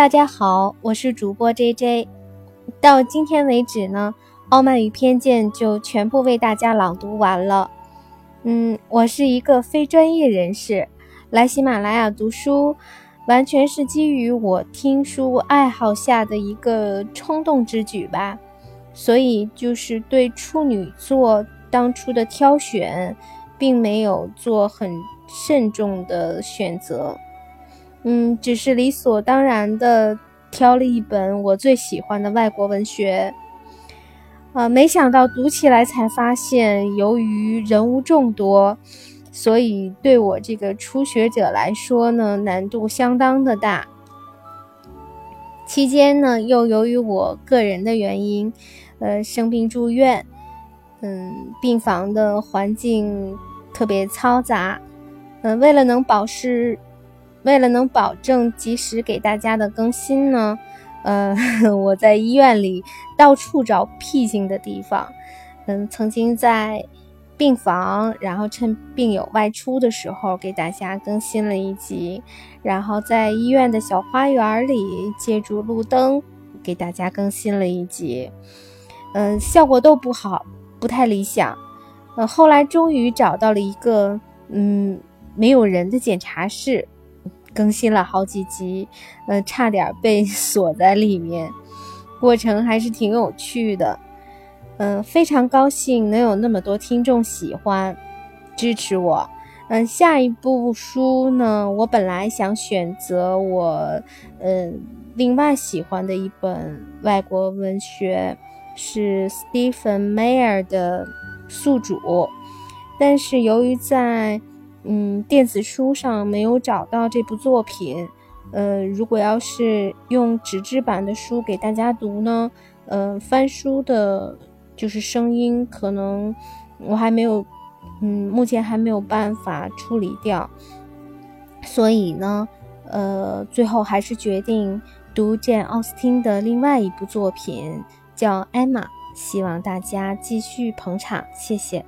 大家好，我是主播 J J。到今天为止呢，《傲慢与偏见》就全部为大家朗读完了。嗯，我是一个非专业人士，来喜马拉雅读书，完全是基于我听书爱好下的一个冲动之举吧。所以就是对处女座当初的挑选，并没有做很慎重的选择。嗯，只是理所当然的挑了一本我最喜欢的外国文学，啊，没想到读起来才发现，由于人物众多，所以对我这个初学者来说呢，难度相当的大。期间呢，又由于我个人的原因，呃，生病住院，嗯，病房的环境特别嘈杂，嗯，为了能保持。为了能保证及时给大家的更新呢，呃，我在医院里到处找僻静的地方，嗯，曾经在病房，然后趁病友外出的时候给大家更新了一集，然后在医院的小花园里借助路灯给大家更新了一集，嗯，效果都不好，不太理想，呃，后来终于找到了一个嗯没有人的检查室。更新了好几集，呃，差点被锁在里面，过程还是挺有趣的，嗯，非常高兴能有那么多听众喜欢支持我，嗯，下一部书呢，我本来想选择我，嗯，另外喜欢的一本外国文学是 Stephen Meyer 的宿主，但是由于在嗯，电子书上没有找到这部作品。呃，如果要是用纸质版的书给大家读呢，呃，翻书的就是声音，可能我还没有，嗯，目前还没有办法处理掉。所以呢，呃，最后还是决定读简·奥斯汀的另外一部作品，叫《艾玛》，希望大家继续捧场，谢谢。